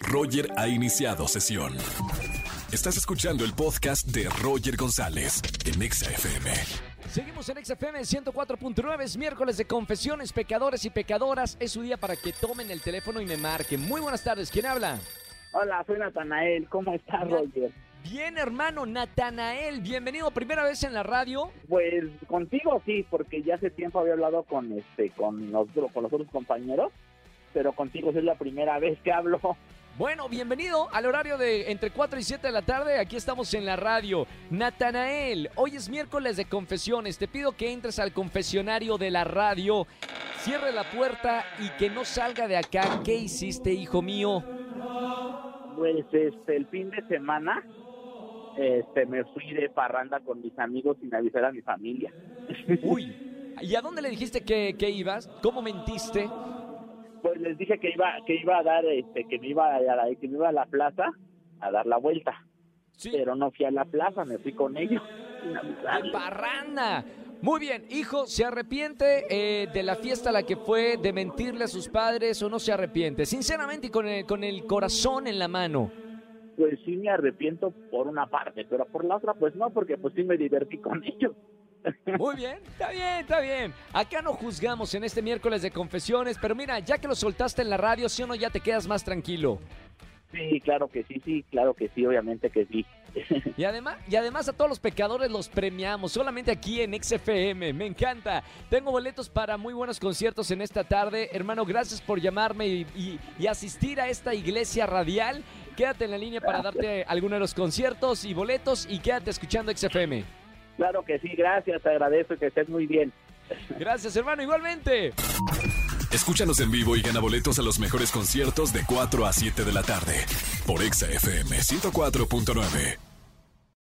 Roger ha iniciado sesión. Estás escuchando el podcast de Roger González en Exa FM. Seguimos en XFM 104.9, es miércoles de confesiones, pecadores y pecadoras. Es su día para que tomen el teléfono y me marquen. Muy buenas tardes, ¿quién habla? Hola, soy Natanael. ¿Cómo estás, Roger? Bien, hermano, Natanael, bienvenido, primera vez en la radio. Pues contigo sí, porque ya hace tiempo había hablado con este, con los, con los otros compañeros, pero contigo es la primera vez que hablo. Bueno, bienvenido al horario de entre 4 y 7 de la tarde. Aquí estamos en la radio. Natanael, hoy es miércoles de confesiones. Te pido que entres al confesionario de la radio, cierre la puerta y que no salga de acá. ¿Qué hiciste, hijo mío? Pues este, el fin de semana este, me fui de parranda con mis amigos sin avisar a mi familia. Uy, ¿y a dónde le dijiste que, que ibas? ¿Cómo mentiste? Les dije que iba, que iba a dar, este, que me iba a, la, que me iba a la plaza a dar la vuelta. Sí. Pero no fui a la plaza, me fui con ellos. ¡De parranda! Muy bien, hijo, ¿se arrepiente eh, de la fiesta a la que fue, de mentirle a sus padres o no se arrepiente? Sinceramente y con el, con el corazón en la mano. Pues sí me arrepiento por una parte, pero por la otra pues no, porque pues sí me divertí con ellos. Muy bien, está bien, está bien. Acá no juzgamos en este miércoles de confesiones, pero mira, ya que lo soltaste en la radio, si o no, ya te quedas más tranquilo. Sí, claro que sí, sí, claro que sí, obviamente que sí. Y además, y además a todos los pecadores los premiamos, solamente aquí en XFM, me encanta. Tengo boletos para muy buenos conciertos en esta tarde. Hermano, gracias por llamarme y, y- y asistir a esta iglesia radial. Quédate en la línea para darte algunos de los conciertos y boletos y quédate escuchando XFM. Claro que sí, gracias, te agradezco que estés muy bien. Gracias, hermano, igualmente. Escúchanos en vivo y gana boletos a los mejores conciertos de 4 a 7 de la tarde por Exa FM 104.9.